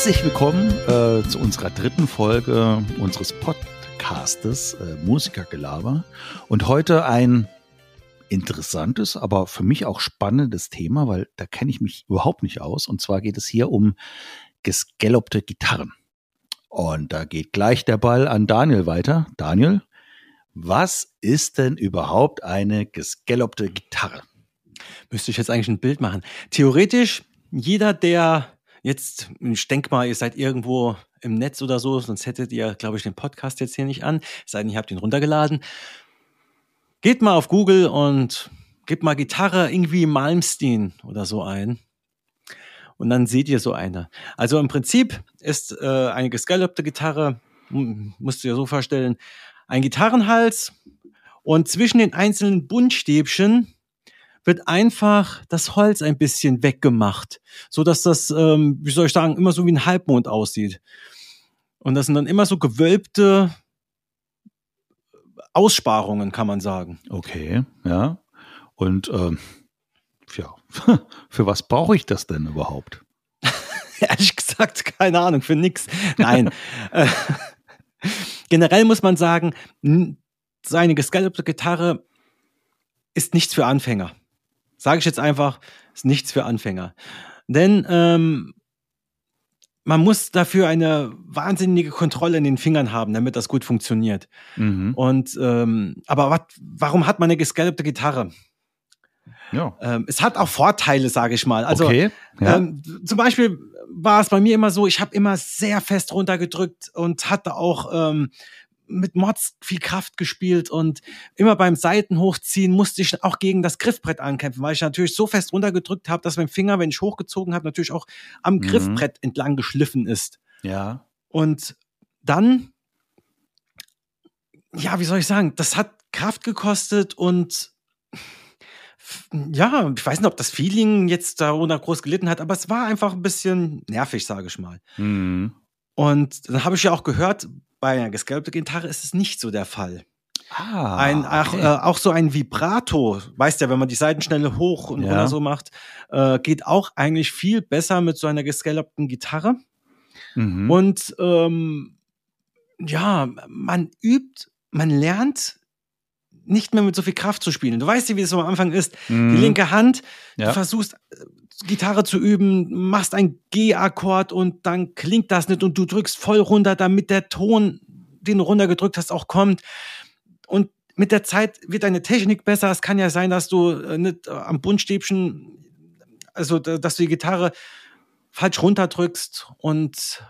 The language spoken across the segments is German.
Herzlich willkommen äh, zu unserer dritten Folge unseres Podcastes äh, Musikergelaber. Und heute ein interessantes, aber für mich auch spannendes Thema, weil da kenne ich mich überhaupt nicht aus. Und zwar geht es hier um gescallopte Gitarren. Und da geht gleich der Ball an Daniel weiter. Daniel, was ist denn überhaupt eine gescallopte Gitarre? Müsste ich jetzt eigentlich ein Bild machen. Theoretisch, jeder, der jetzt, ich denke mal, ihr seid irgendwo im Netz oder so, sonst hättet ihr, glaube ich, den Podcast jetzt hier nicht an, es sei denn, ihr habt ihn runtergeladen. Geht mal auf Google und gebt mal Gitarre irgendwie Malmsteen oder so ein. Und dann seht ihr so eine. Also im Prinzip ist äh, eine gescallopte Gitarre, musst du dir so vorstellen, ein Gitarrenhals und zwischen den einzelnen Buntstäbchen wird einfach das Holz ein bisschen weggemacht, so dass das, ähm, wie soll ich sagen, immer so wie ein Halbmond aussieht. Und das sind dann immer so gewölbte Aussparungen, kann man sagen. Okay, ja. Und ähm, ja, für was brauche ich das denn überhaupt? Ehrlich gesagt, keine Ahnung, für nix. Nein. Äh, generell muss man sagen, seine gescallopte Gitarre ist nichts für Anfänger. Sage ich jetzt einfach, ist nichts für Anfänger. Denn ähm, man muss dafür eine wahnsinnige Kontrolle in den Fingern haben, damit das gut funktioniert. Mhm. Und ähm, aber wat, warum hat man eine gescallopte Gitarre? Ja. Ähm, es hat auch Vorteile, sage ich mal. Also okay. ja. ähm, zum Beispiel war es bei mir immer so, ich habe immer sehr fest runtergedrückt und hatte auch ähm, mit Mods viel Kraft gespielt und immer beim Seiten hochziehen musste ich auch gegen das Griffbrett ankämpfen, weil ich natürlich so fest runtergedrückt habe, dass mein Finger, wenn ich hochgezogen habe, natürlich auch am mhm. Griffbrett entlang geschliffen ist. Ja. Und dann, ja, wie soll ich sagen, das hat Kraft gekostet und ja, ich weiß nicht, ob das Feeling jetzt darunter groß gelitten hat, aber es war einfach ein bisschen nervig, sage ich mal. Mhm. Und dann habe ich ja auch gehört, bei einer gescalpten Gitarre ist es nicht so der Fall. Ah, ein, ach, okay. äh, auch so ein Vibrato, weißt ja, wenn man die Seitenschnelle hoch und ja. runter so macht, äh, geht auch eigentlich viel besser mit so einer gescallopten Gitarre. Mhm. Und ähm, ja, man übt, man lernt nicht mehr mit so viel Kraft zu spielen. Du weißt ja, wie es am Anfang ist. Mhm. Die linke Hand, ja. du versuchst äh, Gitarre zu üben, machst ein G-Akkord und dann klingt das nicht und du drückst voll runter, damit der Ton, den du runtergedrückt hast, auch kommt. Und mit der Zeit wird deine Technik besser. Es kann ja sein, dass du äh, nicht äh, am Buntstäbchen, also dass du die Gitarre falsch runterdrückst und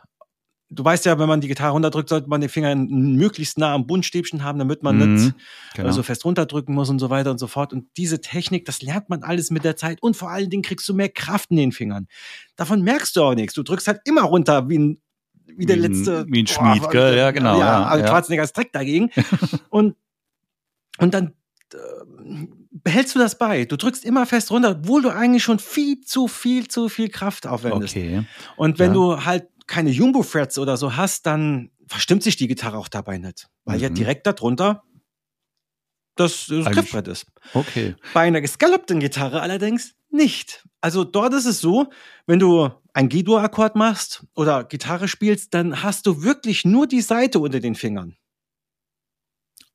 du weißt ja, wenn man die Gitarre runterdrückt, sollte man den Finger möglichst nah am Bundstäbchen haben, damit man mhm, nicht genau. so fest runterdrücken muss und so weiter und so fort. Und diese Technik, das lernt man alles mit der Zeit. Und vor allen Dingen kriegst du mehr Kraft in den Fingern. Davon merkst du auch nichts. Du drückst halt immer runter wie ein wie der letzte. Wie ein Schmied, boah, gell? Ja, genau. Ja, ja, Schwarzeneggers Dreck dagegen. und, und dann äh, behältst du das bei. Du drückst immer fest runter, obwohl du eigentlich schon viel zu viel zu viel Kraft aufwendest. Okay. Und wenn ja. du halt keine Jumbo-Frets oder so hast, dann verstimmt sich die Gitarre auch dabei nicht. Weil mhm. ja direkt darunter das, das Griffbrett ist. Okay. Bei einer gescallopten Gitarre allerdings nicht. Also dort ist es so, wenn du ein G-Dur-Akkord machst oder Gitarre spielst, dann hast du wirklich nur die Seite unter den Fingern.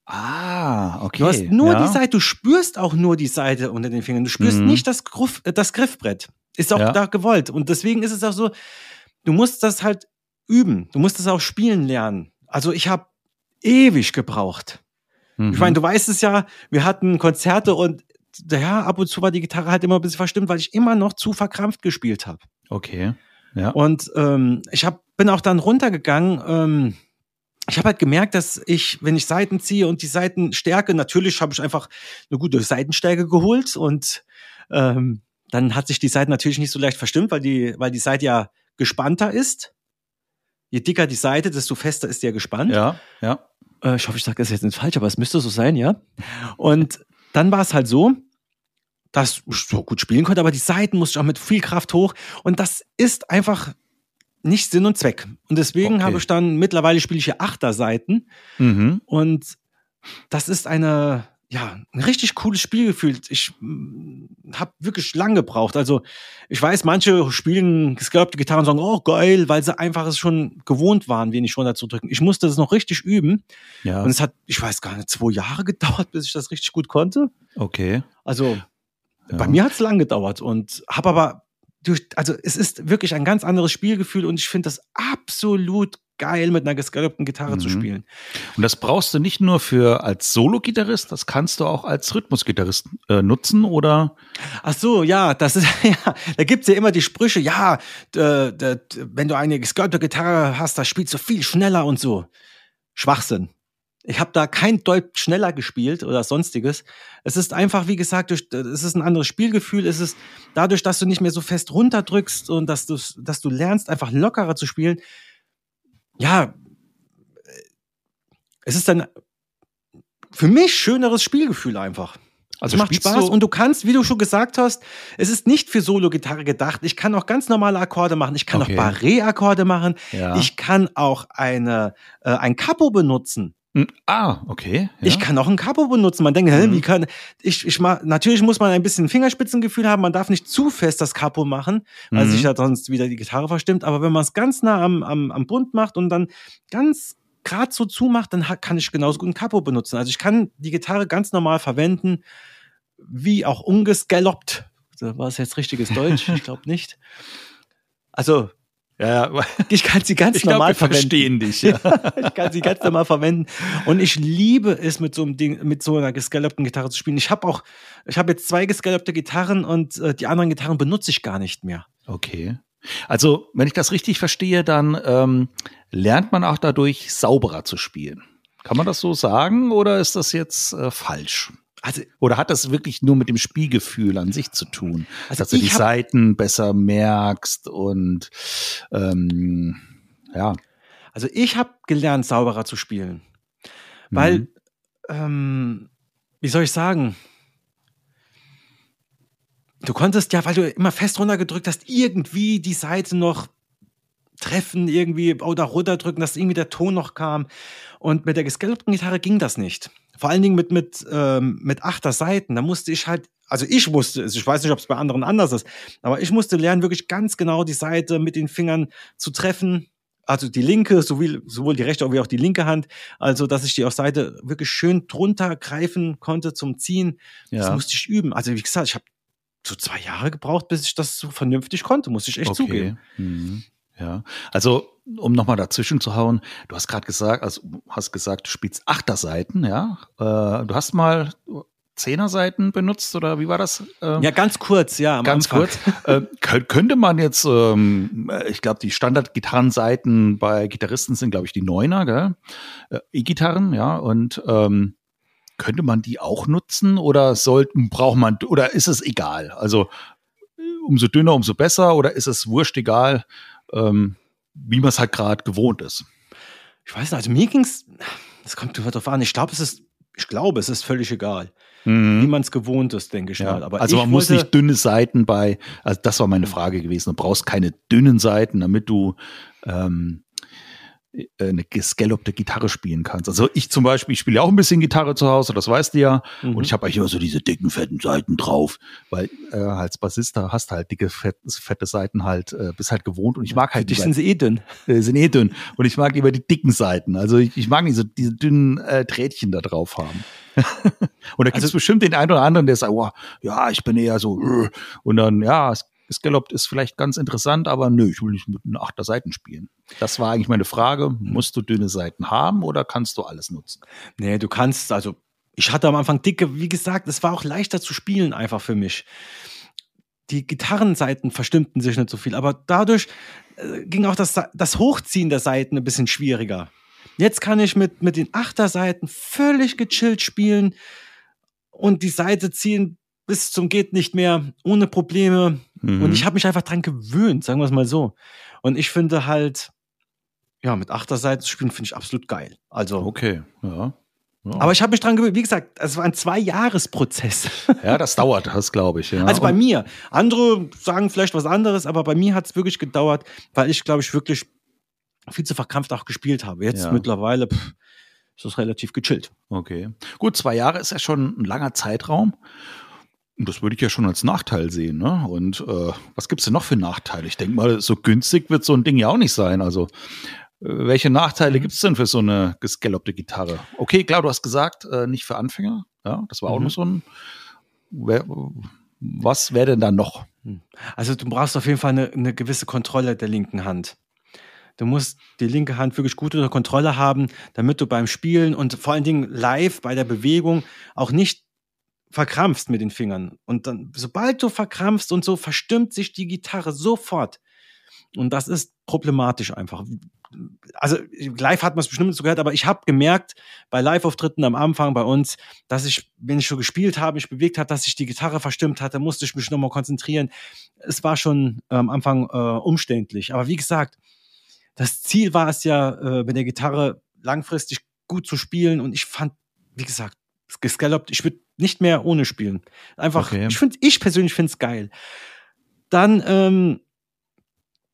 Ah, okay. Du hast nur ja. die Seite, du spürst auch nur die Seite unter den Fingern. Du spürst mhm. nicht das, Griff, das Griffbrett. Ist auch ja. da gewollt. Und deswegen ist es auch so, du musst das halt üben. Du musst das auch spielen lernen. Also ich habe ewig gebraucht. Mhm. Ich meine, du weißt es ja, wir hatten Konzerte und ja, ab und zu war die Gitarre halt immer ein bisschen verstimmt, weil ich immer noch zu verkrampft gespielt habe. Okay. Ja. Und ähm, ich hab, bin auch dann runtergegangen. Ähm, ich habe halt gemerkt, dass ich, wenn ich Seiten ziehe und die Seitenstärke, natürlich habe ich einfach eine gute Seitenstärke geholt und ähm, dann hat sich die Seite natürlich nicht so leicht verstimmt, weil die, weil die Seite ja gespannter ist. Je dicker die Seite, desto fester ist der gespannt. Ja, ja. Äh, ich hoffe, ich sage das jetzt nicht falsch, aber es müsste so sein, ja. Und dann war es halt so, dass ich so gut spielen konnte, aber die Seiten musste ich auch mit viel Kraft hoch. Und das ist einfach nicht Sinn und Zweck. Und deswegen okay. habe ich dann, mittlerweile spiele ich hier Achterseiten. Mhm. Und das ist eine, ja, ein richtig cooles Spielgefühl. Ich mm, habe wirklich lang gebraucht. Also ich weiß, manche spielen gescalpte Gitarren und sagen, oh geil, weil sie einfach es schon gewohnt waren, wenig runterzudrücken. Ich musste das noch richtig üben. Ja. Und es hat, ich weiß gar nicht, zwei Jahre gedauert, bis ich das richtig gut konnte. Okay. Also ja. bei mir hat es lang gedauert und habe aber durch, also es ist wirklich ein ganz anderes Spielgefühl und ich finde das absolut geil, mit einer gescalopten Gitarre mhm. zu spielen. Und das brauchst du nicht nur für als Solo-Gitarrist, das kannst du auch als Rhythmusgitarrist äh, nutzen, oder? Ach so, ja, das ist, ja, da gibt's ja immer die Sprüche, ja, wenn du eine gescalopte Gitarre hast, da spielst du viel schneller und so. Schwachsinn. Ich habe da kein Deut schneller gespielt oder sonstiges. Es ist einfach, wie gesagt, durch, es ist ein anderes Spielgefühl. Es ist dadurch, dass du nicht mehr so fest runterdrückst und dass du, dass du lernst, einfach lockerer zu spielen. Ja, es ist ein für mich schöneres Spielgefühl einfach. Also es macht Spaß und du kannst, wie du schon gesagt hast, es ist nicht für Solo-Gitarre gedacht. Ich kann auch ganz normale Akkorde machen. Ich kann okay. auch Barré-Akkorde machen. Ja. Ich kann auch eine, äh, ein Capo benutzen. Ah, okay. Ja. Ich kann auch ein Capo benutzen. Man denkt, hä, mhm. wie kann ich, ich mach, natürlich muss man ein bisschen Fingerspitzengefühl haben. Man darf nicht zu fest das Capo machen, weil mhm. sich ja sonst wieder die Gitarre verstimmt. Aber wenn man es ganz nah am, am, am Bund macht und dann ganz gerade so zumacht, dann kann ich genauso gut ein Capo benutzen. Also ich kann die Gitarre ganz normal verwenden, wie auch ungescalloped. War es jetzt richtiges Deutsch? ich glaube nicht. Also ja, ich kann sie ganz ich normal glaub, wir verwenden. dich. Ja. ich kann sie ganz normal verwenden. Und ich liebe es, mit so einem Ding, mit so einer gescallopten Gitarre zu spielen. Ich habe auch, ich habe jetzt zwei gescallopte Gitarren und äh, die anderen Gitarren benutze ich gar nicht mehr. Okay. Also, wenn ich das richtig verstehe, dann ähm, lernt man auch dadurch sauberer zu spielen. Kann man das so sagen oder ist das jetzt äh, falsch? Also, Oder hat das wirklich nur mit dem Spielgefühl an sich zu tun? Also dass du die Seiten besser merkst und ähm, ja. Also ich habe gelernt, sauberer zu spielen. Weil, mhm. ähm, wie soll ich sagen? Du konntest ja, weil du immer fest runtergedrückt hast, irgendwie die Seite noch treffen, irgendwie oder runterdrücken, dass irgendwie der Ton noch kam. Und mit der gescalpten Gitarre ging das nicht. Vor allen Dingen mit, mit, ähm, mit achter Seiten. Da musste ich halt, also ich musste, also ich weiß nicht, ob es bei anderen anders ist, aber ich musste lernen, wirklich ganz genau die Seite mit den Fingern zu treffen. Also die linke, sowohl, sowohl die rechte wie auch die linke Hand. Also, dass ich die auf Seite wirklich schön drunter greifen konnte zum Ziehen. Ja. Das musste ich üben. Also, wie gesagt, ich habe so zwei Jahre gebraucht, bis ich das so vernünftig konnte, muss ich echt okay. zugeben. Mhm. Ja, also um nochmal dazwischen zu hauen, du hast gerade gesagt, also hast gesagt, du spielst Achterseiten, ja. Äh, du hast mal Zehnerseiten benutzt oder wie war das? Ähm, ja, ganz kurz, ja. ganz Anfang. kurz. äh, könnte man jetzt, ähm, ich glaube, die Standard-Gitarrenseiten bei Gitarristen sind, glaube ich, die Neuner, gell? Äh, E-Gitarren, ja. Und ähm, könnte man die auch nutzen oder sollten, braucht man, oder ist es egal? Also umso dünner, umso besser oder ist es wurscht egal? Ähm, wie man es halt gerade gewohnt ist. Ich weiß nicht, also mir ging's, das kommt darauf an, ich glaube, es ist, ich glaube, es ist völlig egal. Mhm. Wie man es gewohnt ist, denke ich ja. mal. Aber also man muss nicht dünne Seiten bei, also das war meine Frage gewesen. Du brauchst keine dünnen Seiten, damit du ähm, äh, eine gescallopte Gitarre spielen kannst. Also ich zum Beispiel, ich spiele ja auch ein bisschen Gitarre zu Hause, das weißt du ja. Mhm. Und ich habe eigentlich immer so diese dicken, fetten Seiten drauf, weil äh, als Bassist hast du halt dicke, fette, fette Seiten halt, äh, bist halt gewohnt. Und ich mag halt. Die sind eh dünn. Äh, sind eh dünn. Und ich mag lieber die dicken Seiten. Also ich, ich mag nicht so diese dünnen äh, Trädchen da drauf haben. und da gibt es also, bestimmt den einen oder anderen, der sagt, oh, ja, ich bin eher so. Äh. Und dann, ja, es Scalloped ist vielleicht ganz interessant, aber nö, ich will nicht mit einer achter Seiten spielen. Das war eigentlich meine Frage. Musst du dünne Seiten haben oder kannst du alles nutzen? Nee, du kannst, also ich hatte am Anfang dicke, wie gesagt, es war auch leichter zu spielen einfach für mich. Die Gitarrenseiten verstimmten sich nicht so viel, aber dadurch äh, ging auch das, das Hochziehen der Seiten ein bisschen schwieriger. Jetzt kann ich mit, mit den Achterseiten völlig gechillt spielen und die Seite ziehen bis zum geht nicht mehr, ohne Probleme. Mhm. Und ich habe mich einfach dran gewöhnt, sagen wir es mal so. Und ich finde halt, ja, mit Achterseiten zu spielen, finde ich absolut geil. Also. Okay, ja. ja. Aber ich habe mich dran gewöhnt, wie gesagt, es war ein Zwei-Jahres-Prozess. Ja, das dauert, das glaube ich. Ja. Also bei mir. Andere sagen vielleicht was anderes, aber bei mir hat es wirklich gedauert, weil ich, glaube ich, wirklich viel zu verkrampft auch gespielt habe. Jetzt ja. mittlerweile pff, ist das relativ gechillt. Okay. Gut, zwei Jahre ist ja schon ein langer Zeitraum. Das würde ich ja schon als Nachteil sehen, ne? Und äh, was gibt's denn noch für Nachteile? Ich denke mal, so günstig wird so ein Ding ja auch nicht sein. Also, welche Nachteile gibt's denn für so eine gescallopte Gitarre? Okay, klar, du hast gesagt, äh, nicht für Anfänger. Ja, das war auch mhm. noch so ein. Wer, was wäre denn da noch? Hm. Also, du brauchst auf jeden Fall eine, eine gewisse Kontrolle der linken Hand. Du musst die linke Hand wirklich gut unter Kontrolle haben, damit du beim Spielen und vor allen Dingen live bei der Bewegung auch nicht verkrampfst mit den Fingern. Und dann, sobald du verkrampfst und so, verstimmt sich die Gitarre sofort. Und das ist problematisch einfach. Also live hat man es bestimmt so gehört, aber ich habe gemerkt bei Live-Auftritten am Anfang bei uns, dass ich, wenn ich schon gespielt habe, mich bewegt hat, dass sich die Gitarre verstimmt hat, da musste ich mich nochmal konzentrieren. Es war schon äh, am Anfang äh, umständlich. Aber wie gesagt, das Ziel war es ja, äh, mit der Gitarre langfristig gut zu spielen und ich fand, wie gesagt, gescallopt, ich würde nicht mehr ohne spielen. Einfach, okay. ich finde, ich persönlich finde es geil. Dann, ähm,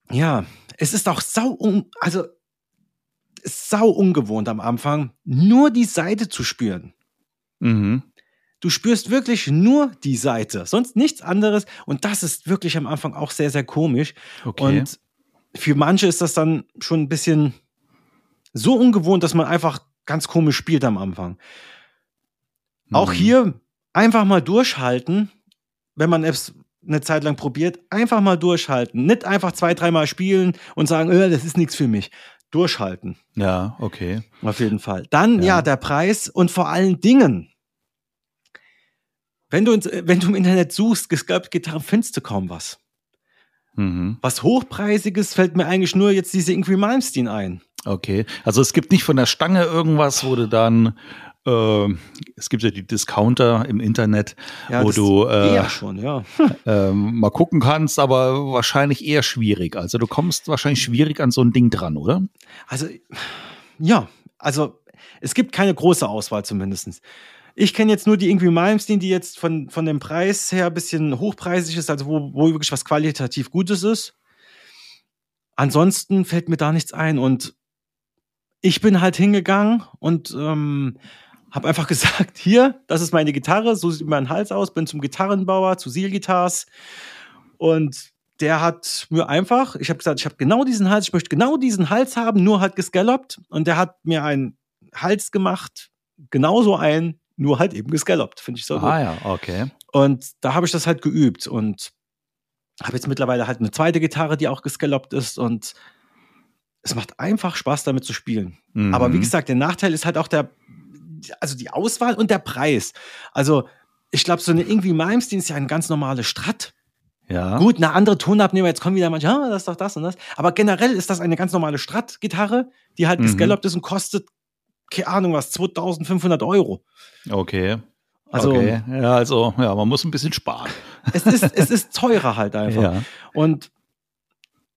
ja, es ist auch sau, un also sau ungewohnt am Anfang, nur die Seite zu spüren. Mhm. Du spürst wirklich nur die Seite, sonst nichts anderes. Und das ist wirklich am Anfang auch sehr, sehr komisch. Okay. Und für manche ist das dann schon ein bisschen so ungewohnt, dass man einfach ganz komisch spielt am Anfang. Mhm. Auch hier einfach mal durchhalten, wenn man es eine Zeit lang probiert, einfach mal durchhalten. Nicht einfach zwei, dreimal spielen und sagen, äh, das ist nichts für mich. Durchhalten. Ja, okay. Auf jeden Fall. Dann, ja. ja, der Preis und vor allen Dingen, wenn du, wenn du im Internet suchst, gescalpte Gitarren, findest du kaum was. Mhm. Was Hochpreisiges fällt mir eigentlich nur jetzt diese Ingrid Malmsteen ein. Okay, also es gibt nicht von der Stange irgendwas, wo du dann äh, es gibt ja die Discounter im Internet, ja, wo du äh, schon, ja. äh, mal gucken kannst, aber wahrscheinlich eher schwierig. Also du kommst wahrscheinlich schwierig an so ein Ding dran, oder? Also ja, also es gibt keine große Auswahl zumindest. Ich kenne jetzt nur die Ingrid Malmsteen, die jetzt von, von dem Preis her ein bisschen hochpreisig ist, also wo, wo wirklich was qualitativ Gutes ist. Ansonsten fällt mir da nichts ein und ich bin halt hingegangen und ähm, habe einfach gesagt, hier, das ist meine Gitarre, so sieht mein Hals aus, bin zum Gitarrenbauer, zu Seal Guitars und der hat mir einfach, ich habe gesagt, ich habe genau diesen Hals, ich möchte genau diesen Hals haben, nur halt gescalloped und der hat mir einen Hals gemacht, genauso ein, nur halt eben gescalloped, finde ich so ah, gut. Ah ja, okay. Und da habe ich das halt geübt und habe jetzt mittlerweile halt eine zweite Gitarre, die auch gescalloped ist und es macht einfach Spaß damit zu spielen. Mhm. Aber wie gesagt, der Nachteil ist halt auch der also die Auswahl und der Preis. Also, ich glaube, so eine irgendwie Malmsteen ist ja ein ganz normales Strat. Ja. Gut, eine andere Tonabnehmer, jetzt kommen wieder manche, ah, das ist doch das und das. Aber generell ist das eine ganz normale Strat-Gitarre, die halt mhm. gescallopt ist und kostet, keine Ahnung was, 2500 Euro. Okay. Also, okay. ja, also, ja, man muss ein bisschen sparen. Es ist, es ist teurer halt einfach. Ja. Und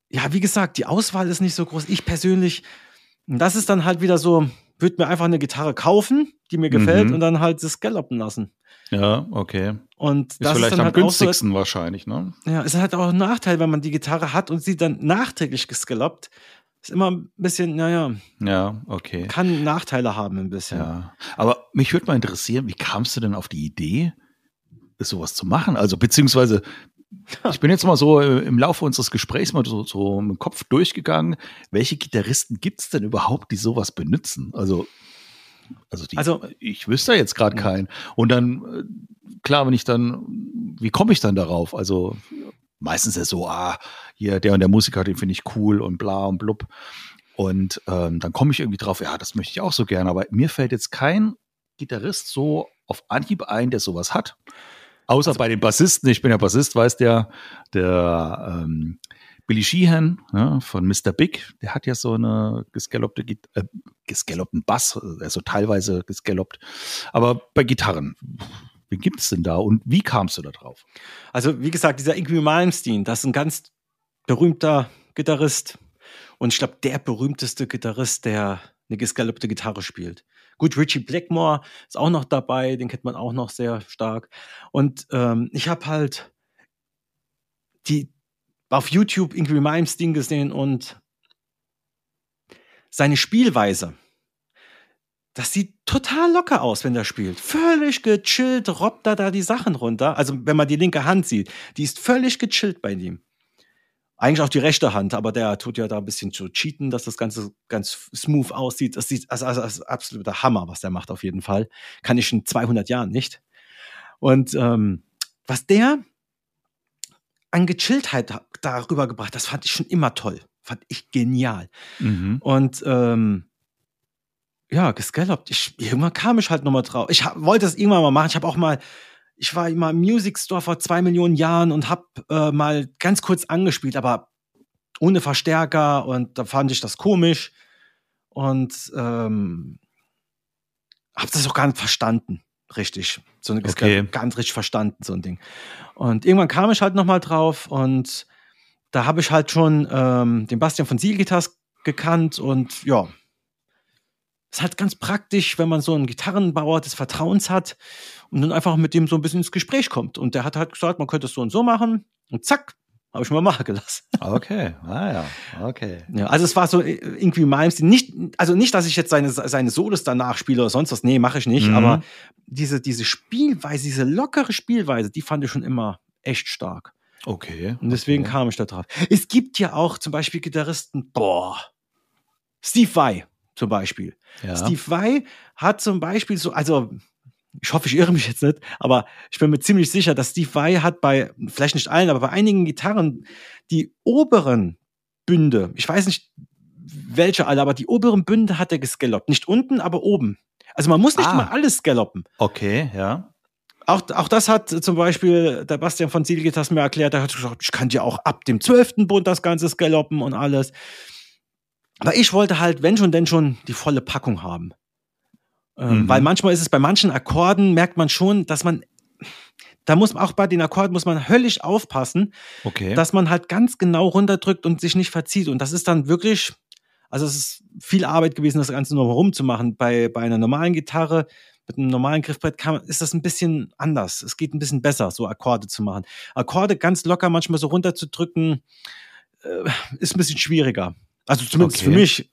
ja, wie gesagt, die Auswahl ist nicht so groß. Ich persönlich, das ist dann halt wieder so, würde mir einfach eine Gitarre kaufen, die mir gefällt mhm. und dann halt das galloppen lassen. Ja, okay. Und ist das vielleicht ist am halt günstigsten so, wahrscheinlich, ne? Ja, ist halt auch ein Nachteil, wenn man die Gitarre hat und sie dann nachträglich gescalloppt. Ist immer ein bisschen, naja. Ja, okay. Kann Nachteile haben ein bisschen. Ja. Aber mich würde mal interessieren, wie kamst du denn auf die Idee, sowas zu machen? Also, beziehungsweise, ich bin jetzt mal so äh, im Laufe unseres Gesprächs mal so, so im Kopf durchgegangen, welche Gitarristen gibt es denn überhaupt, die sowas benutzen? Also, also, die, also ich wüsste jetzt gerade keinen. Und dann, äh, klar, wenn ich dann, wie komme ich dann darauf? Also meistens ist es so, ah, hier, der und der Musiker, den finde ich cool und bla und blub. Und ähm, dann komme ich irgendwie drauf, ja, das möchte ich auch so gerne. Aber mir fällt jetzt kein Gitarrist so auf Anhieb ein, der sowas hat. Außer also, bei den Bassisten, ich bin ja Bassist, weiß der, der ähm, Billy Sheehan ja, von Mr. Big, der hat ja so eine gescallopte, äh, gescallopten Bass, also teilweise gescalloppt. Aber bei Gitarren, wie gibt es denn da und wie kamst du da drauf? Also, wie gesagt, dieser Ingrid Malmsteen, das ist ein ganz berühmter Gitarrist. Und ich glaube, der berühmteste Gitarrist, der eine gescallopte Gitarre spielt. Gut, Richie Blackmore ist auch noch dabei, den kennt man auch noch sehr stark. Und ähm, ich habe halt die auf YouTube Ingrid Mimes Ding gesehen und seine Spielweise. das sieht total locker aus, wenn der spielt. Völlig gechillt, robbt er da die Sachen runter. Also, wenn man die linke Hand sieht, die ist völlig gechillt bei ihm. Eigentlich auch die rechte Hand, aber der tut ja da ein bisschen zu cheaten, dass das Ganze ganz smooth aussieht. Das sieht also, also, also absoluter Hammer, was der macht auf jeden Fall. Kann ich in 200 Jahren nicht. Und ähm, was der an Gechilltheit darüber gebracht, das fand ich schon immer toll. Fand ich genial. Mhm. Und ähm, ja, gescallopt. Ich, irgendwann kam ich halt nochmal drauf. Ich hab, wollte das irgendwann mal machen. Ich habe auch mal, ich war immer im Music Store vor zwei Millionen Jahren und habe äh, mal ganz kurz angespielt, aber ohne Verstärker und da fand ich das komisch und ähm, habe das auch gar nicht verstanden, richtig. So eine okay. gar nicht richtig verstanden, so ein Ding. Und irgendwann kam ich halt nochmal drauf und da habe ich halt schon ähm, den Bastian von Sielgitters gekannt und ja, ist halt ganz praktisch, wenn man so einen Gitarrenbauer des Vertrauens hat und dann einfach mit dem so ein bisschen ins Gespräch kommt. Und der hat halt gesagt, man könnte es so und so machen und zack, habe ich mal machen gelassen. Okay, ah ja, okay. Ja, also es war so äh, irgendwie meins, nicht, also nicht, dass ich jetzt seine, seine Solos danach spiele oder sonst was, nee, mache ich nicht, mhm. aber diese, diese Spielweise, diese lockere Spielweise, die fand ich schon immer echt stark. Okay. Und deswegen okay. kam ich da drauf. Es gibt ja auch zum Beispiel Gitarristen, boah, Steve Vai zum Beispiel. Ja. Steve Vai hat zum Beispiel so, also ich hoffe, ich irre mich jetzt nicht, aber ich bin mir ziemlich sicher, dass Steve Vai hat bei, vielleicht nicht allen, aber bei einigen Gitarren die oberen Bünde, ich weiß nicht welche alle, aber die oberen Bünde hat er gescalloped. Nicht unten, aber oben. Also man muss nicht ah. immer alles scalloppen. Okay, ja. Auch, auch das hat zum Beispiel der Bastian von Zielgitas mir erklärt. Er hat gesagt, ich kann ja auch ab dem zwölften Bund das Ganze scalloppen und alles. Aber ich wollte halt, wenn schon, denn schon die volle Packung haben. Ähm, mhm. Weil manchmal ist es bei manchen Akkorden, merkt man schon, dass man, da muss man auch bei den Akkorden muss man höllisch aufpassen, okay. dass man halt ganz genau runterdrückt und sich nicht verzieht. Und das ist dann wirklich, also es ist viel Arbeit gewesen, das Ganze nur rumzumachen. Bei, bei einer normalen Gitarre, mit einem normalen Griffbrett kann, ist das ein bisschen anders. Es geht ein bisschen besser, so Akkorde zu machen. Akkorde ganz locker manchmal so runterzudrücken, äh, ist ein bisschen schwieriger. Also zumindest okay. für mich.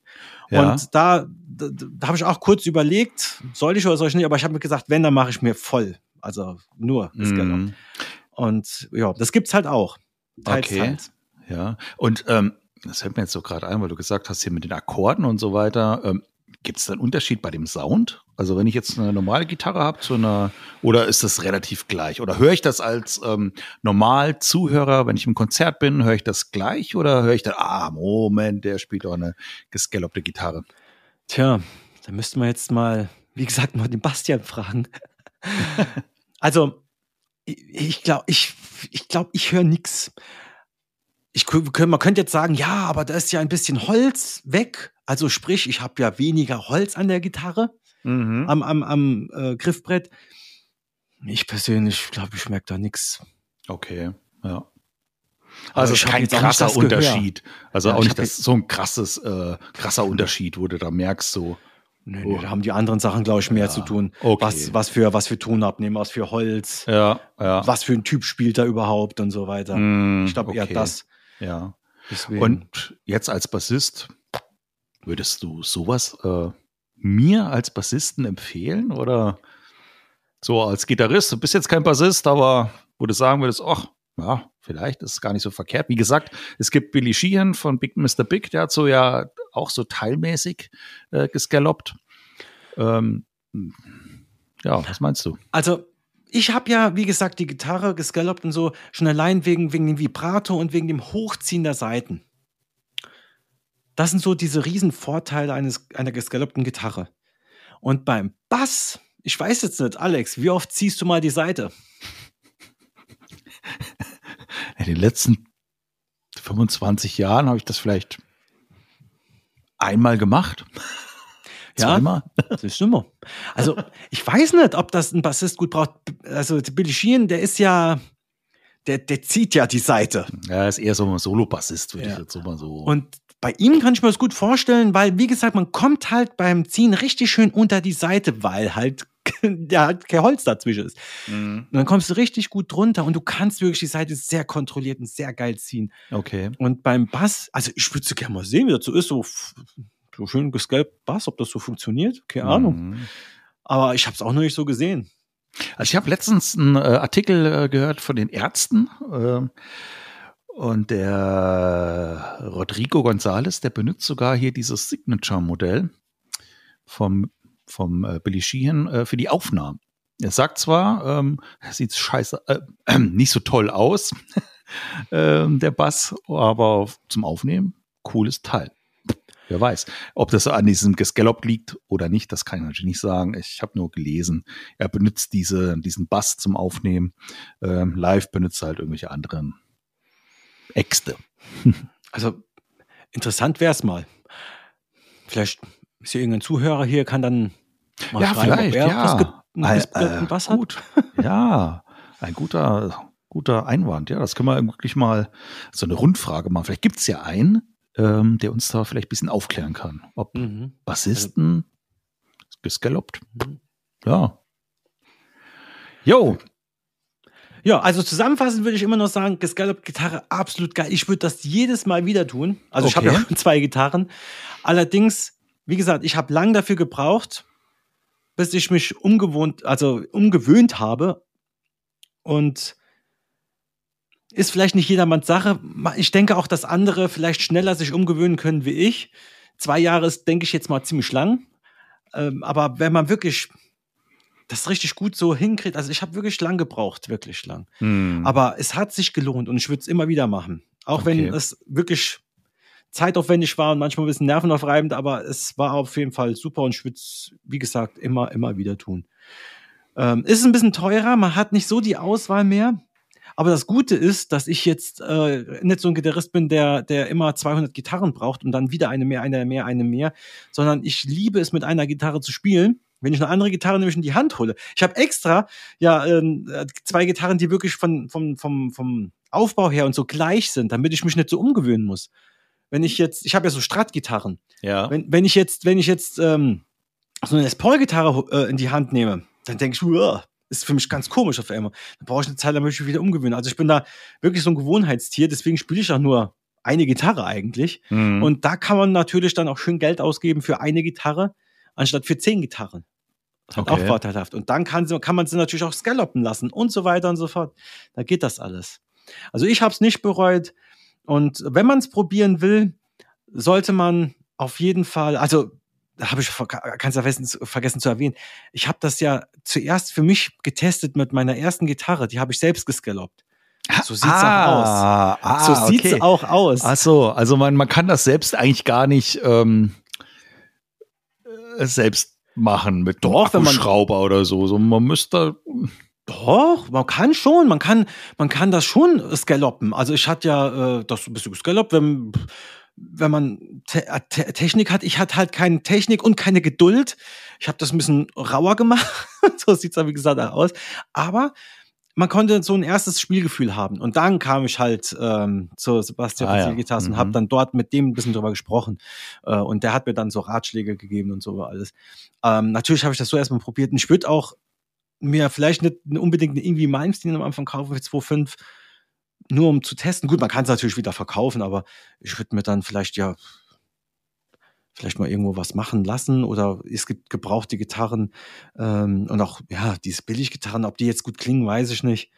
Ja. Und da, da, da habe ich auch kurz überlegt, soll ich oder soll ich nicht, aber ich habe mir gesagt, wenn, dann mache ich mir voll. Also nur das mhm. Und ja, das gibt's halt auch. Teils, okay. Teils. Ja. Und ähm, das fällt mir jetzt so gerade ein, weil du gesagt hast, hier mit den Akkorden und so weiter. Ähm, Gibt es da einen Unterschied bei dem Sound? Also wenn ich jetzt eine normale Gitarre habe zu einer, oder ist das relativ gleich? Oder höre ich das als ähm, normal Zuhörer, wenn ich im Konzert bin, höre ich das gleich oder höre ich dann, ah, Moment, der spielt doch eine gescallopte Gitarre? Tja, da müssten wir jetzt mal, wie gesagt, mal den Bastian fragen. also, ich glaube, ich, ich, glaub, ich höre nichts ich, man könnte jetzt sagen, ja, aber da ist ja ein bisschen Holz weg. Also sprich, ich habe ja weniger Holz an der Gitarre, mhm. am, am, am äh, Griffbrett. Ich persönlich glaube, ich merke da nichts. Okay, ja. Also es ist kein krasser Unterschied. Also ja, auch nicht das, so ein krasses, äh, krasser Unterschied, wo du da merkst, so. Nee, nee, da haben die anderen Sachen, glaube ich, mehr ja, zu tun. Okay. Was, was, für, was für Ton abnehmen, was für Holz, ja, ja. was für ein Typ spielt er überhaupt und so weiter. Mm, ich glaube okay. eher das. Ja. Deswegen. Und jetzt als Bassist, würdest du sowas äh, mir als Bassisten empfehlen oder so als Gitarrist? Du bist jetzt kein Bassist, aber wo du sagen würdest, ach, ja, vielleicht ist es gar nicht so verkehrt. Wie gesagt, es gibt Billy Sheehan von Big Mr. Big, der hat so ja auch so teilmäßig äh, gescalloped. Ähm, ja, was meinst du? Also ich habe ja, wie gesagt, die Gitarre gescallopt und so, schon allein wegen, wegen dem Vibrato und wegen dem Hochziehen der Saiten. Das sind so diese riesen Vorteile eines, einer gescallopten Gitarre. Und beim Bass, ich weiß jetzt nicht, Alex, wie oft ziehst du mal die Seite? In den letzten 25 Jahren habe ich das vielleicht einmal gemacht. Ja, das ist immer. Also, ich weiß nicht, ob das ein Bassist gut braucht. Also, Billy Sheehan, der ist ja, der, der zieht ja die Seite. Ja, ist eher so ein Solo-Bassist, würde ja. ich jetzt so mal so. Und bei ihm kann ich mir das gut vorstellen, weil, wie gesagt, man kommt halt beim Ziehen richtig schön unter die Seite, weil halt ja, halt kein Holz dazwischen ist. Mhm. Und dann kommst du richtig gut drunter und du kannst wirklich die Seite sehr kontrolliert und sehr geil ziehen. Okay. Und beim Bass, also ich würde so gerne mal sehen, wie das so ist, so so schön gescalpt Bass, ob das so funktioniert, keine Ahnung. Mhm. Aber ich habe es auch noch nicht so gesehen. Also ich habe letztens einen äh, Artikel äh, gehört von den Ärzten äh, und der Rodrigo González, der benutzt sogar hier dieses Signature-Modell vom, vom äh, Billy Sheehan äh, für die Aufnahmen. Er sagt zwar, ähm, sieht scheiße, äh, nicht so toll aus, ähm, der Bass, aber zum Aufnehmen, cooles Teil. Wer weiß. Ob das an diesem Gescallop liegt oder nicht, das kann ich natürlich nicht sagen. Ich habe nur gelesen, er benutzt diese, diesen Bass zum Aufnehmen. Ähm, live benutzt er halt irgendwelche anderen Äxte. Also interessant wäre es mal. Vielleicht ist hier irgendein Zuhörer hier, kann dann mal ja, schreiben, vielleicht, ja. einen äh, Bass gut. hat. ja, ein guter, guter Einwand. Ja, das können wir wirklich mal so eine Rundfrage machen. Vielleicht gibt es ja einen, ähm, der uns da vielleicht ein bisschen aufklären kann. Ob mhm. Bassisten gescalloped. Mhm. Ja. Jo. Ja, also zusammenfassend würde ich immer noch sagen, gescalloped Gitarre absolut geil. Ich würde das jedes Mal wieder tun. Also okay. ich habe ja schon zwei Gitarren. Allerdings, wie gesagt, ich habe lang dafür gebraucht, bis ich mich umgewohnt, also umgewöhnt habe. Und ist vielleicht nicht jedermanns Sache. Ich denke auch, dass andere vielleicht schneller sich umgewöhnen können wie ich. Zwei Jahre ist, denke ich, jetzt mal ziemlich lang. Ähm, aber wenn man wirklich das richtig gut so hinkriegt, also ich habe wirklich lang gebraucht, wirklich lang. Hm. Aber es hat sich gelohnt und ich würde es immer wieder machen. Auch okay. wenn es wirklich zeitaufwendig war und manchmal ein bisschen nervenaufreibend, aber es war auf jeden Fall super und ich würde es, wie gesagt, immer, immer wieder tun. Ähm, ist ein bisschen teurer, man hat nicht so die Auswahl mehr. Aber das Gute ist, dass ich jetzt äh, nicht so ein Gitarrist bin, der, der immer 200 Gitarren braucht und dann wieder eine mehr, eine mehr, eine mehr, sondern ich liebe es, mit einer Gitarre zu spielen. Wenn ich eine andere Gitarre nämlich in die Hand hole. Ich habe extra ja ähm, äh, zwei Gitarren, die wirklich von, vom, vom, vom Aufbau her und so gleich sind, damit ich mich nicht so umgewöhnen muss. Wenn ich jetzt, ich habe ja so Strat-Gitarren. Ja. Wenn, wenn ich jetzt, wenn ich jetzt ähm, so eine Les Paul-Gitarre äh, in die Hand nehme, dann denke ich, uah, ist für mich ganz komisch auf einmal. Da brauche ich eine Zeit, dann möchte ich mich wieder umgewöhnen. Also ich bin da wirklich so ein Gewohnheitstier, deswegen spiele ich auch nur eine Gitarre eigentlich. Mhm. Und da kann man natürlich dann auch schön Geld ausgeben für eine Gitarre, anstatt für zehn Gitarren. Das okay. auch vorteilhaft. Und dann kann, kann man sie natürlich auch scalloppen lassen und so weiter und so fort. Da geht das alles. Also ich habe es nicht bereut. Und wenn man es probieren will, sollte man auf jeden Fall, also habe ich ganz vergessen, vergessen zu erwähnen. Ich habe das ja zuerst für mich getestet mit meiner ersten Gitarre. Die habe ich selbst gescaloppt. So sieht's ah, auch aus. Ah, so sieht's okay. auch aus. Ach so, also man, man kann das selbst eigentlich gar nicht ähm, äh, selbst machen mit Doch, man Schrauber oder so. so. Man müsste doch, man kann schon, man kann, man kann das schon scaloppen. Also ich hatte ja äh, das ein bisschen gescaloppt, wenn wenn man Te äh, Te Technik hat, ich hatte halt keine Technik und keine Geduld. Ich habe das ein bisschen rauer gemacht. so sieht's dann, wie gesagt, aus. Aber man konnte so ein erstes Spielgefühl haben. Und dann kam ich halt ähm, zu Sebastian ah, ja. Gitarren mhm. und habe dann dort mit dem ein bisschen drüber gesprochen. Äh, und der hat mir dann so Ratschläge gegeben und so alles. Ähm, natürlich habe ich das so erstmal probiert. Und ich würde auch mir vielleicht nicht unbedingt irgendwie Malmsteen am Anfang kaufen für 2,5 nur um zu testen. Gut, man kann es natürlich wieder verkaufen, aber ich würde mir dann vielleicht ja vielleicht mal irgendwo was machen lassen oder es gibt gebrauchte Gitarren ähm, und auch ja diese Billiggitarren, ob die jetzt gut klingen, weiß ich nicht.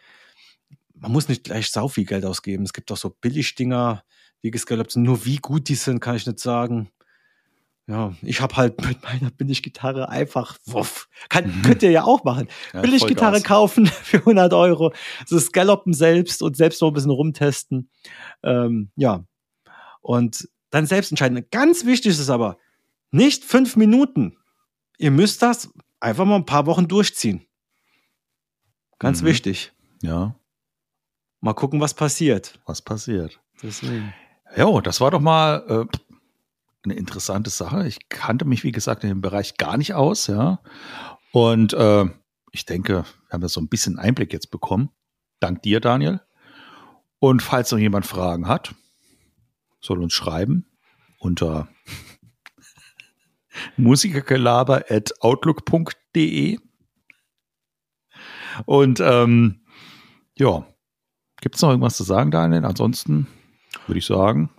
Man muss nicht gleich sau viel Geld ausgeben. Es gibt auch so Billigdinger, die gescallopt sind. Nur wie gut die sind, kann ich nicht sagen ja, ich habe halt mit meiner Billiggitarre einfach, wuff, kann, mhm. könnt ihr ja auch machen. Ja, Billiggitarre kaufen für 100 Euro, so Scalloppen selbst und selbst noch ein bisschen rumtesten. Ähm, ja, und dann selbst entscheiden. Ganz wichtig ist aber, nicht fünf Minuten. Ihr müsst das einfach mal ein paar Wochen durchziehen. Ganz mhm. wichtig. Ja. Mal gucken, was passiert. Was passiert. Deswegen. Jo, das war doch mal äh, eine interessante Sache. Ich kannte mich, wie gesagt, in dem Bereich gar nicht aus, ja. Und äh, ich denke, wir haben da so ein bisschen Einblick jetzt bekommen. Dank dir, Daniel. Und falls noch jemand Fragen hat, soll uns schreiben unter musikergelaber.outlook.de. Und ähm, ja, gibt es noch irgendwas zu sagen, Daniel? Ansonsten würde ich sagen,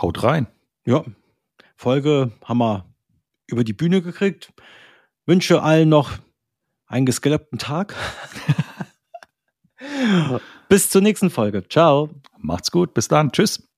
haut rein. Ja, Folge haben wir über die Bühne gekriegt. Wünsche allen noch einen gescalopten Tag. bis zur nächsten Folge. Ciao. Macht's gut. Bis dann. Tschüss.